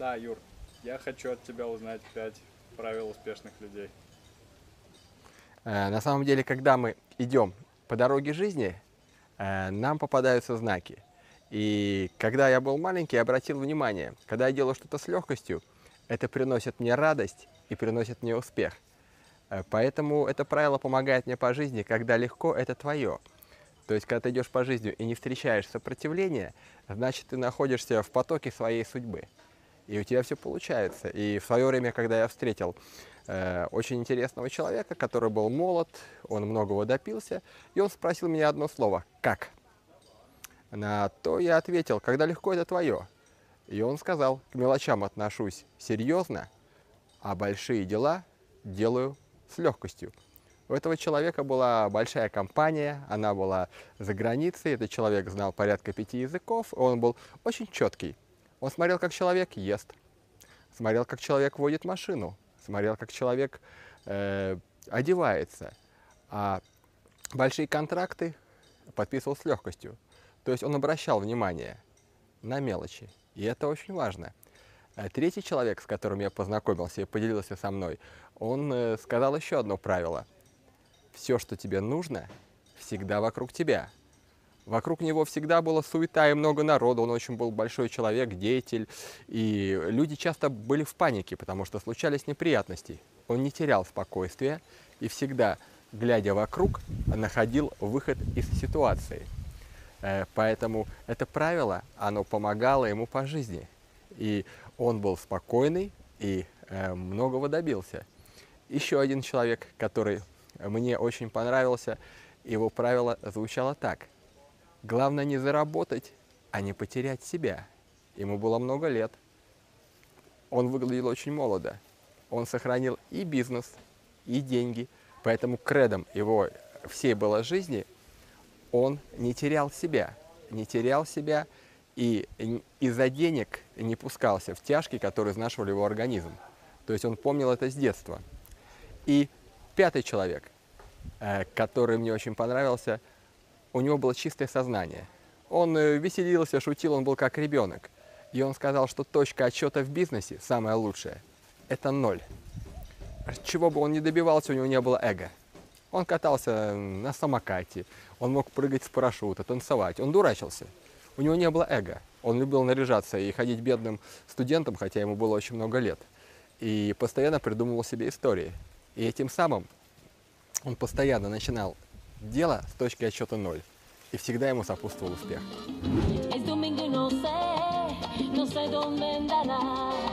Да, Юр, я хочу от тебя узнать пять правил успешных людей. Э, На самом деле, когда мы идем по дороге жизни, э, нам попадаются знаки. И когда я был маленький, я обратил внимание, когда я делаю что-то с легкостью, это приносит мне радость и приносит мне успех. Э, Поэтому это правило помогает мне по жизни, когда легко, это твое. То есть, когда ты идешь по жизни и не встречаешь сопротивления, значит, ты находишься в потоке своей судьбы. И у тебя все получается. И в свое время, когда я встретил э, очень интересного человека, который был молод, он многого допился, и он спросил меня одно слово «Как?». На то я ответил «Когда легко, это твое». И он сказал «К мелочам отношусь серьезно, а большие дела делаю с легкостью». У этого человека была большая компания, она была за границей, этот человек знал порядка пяти языков, он был очень четкий. Он смотрел, как человек ест, смотрел, как человек водит машину, смотрел, как человек э, одевается, а большие контракты подписывал с легкостью. То есть он обращал внимание на мелочи, и это очень важно. Э, Третий человек, с которым я познакомился и поделился со мной, он э, сказал еще одно правило. Все, что тебе нужно, всегда вокруг тебя. Вокруг него всегда была суета и много народу, он очень был большой человек, деятель, и люди часто были в панике, потому что случались неприятности. Он не терял спокойствия и всегда, глядя вокруг, находил выход из ситуации. Э, Поэтому это правило, оно помогало ему по жизни. И он был спокойный и э, многого добился. Еще один человек, который мне очень понравился, его правило звучало так. Главное не заработать, а не потерять себя. Ему было много лет. Он выглядел очень молодо. Он сохранил и бизнес, и деньги. Поэтому кредом его всей было жизни он не терял себя. Не терял себя и из-за денег не пускался в тяжкие, которые изнашивали его организм. То есть он помнил это с детства. И пятый человек, э, который мне очень понравился, у него было чистое сознание. Он э, веселился, шутил, он был как ребенок. И он сказал, что точка отсчета в бизнесе, самая лучшая, это ноль. Чего бы он ни добивался, у него не было эго. Он катался на самокате, он мог прыгать с парашюта, танцевать. Он дурачился. У него не было эго. Он любил наряжаться и ходить бедным студентом, хотя ему было очень много лет. И постоянно придумывал себе истории. И этим самым он постоянно начинал дело с точки отсчета ноль. И всегда ему сопутствовал успех. Es domingo no sé, no sé dónde andarás.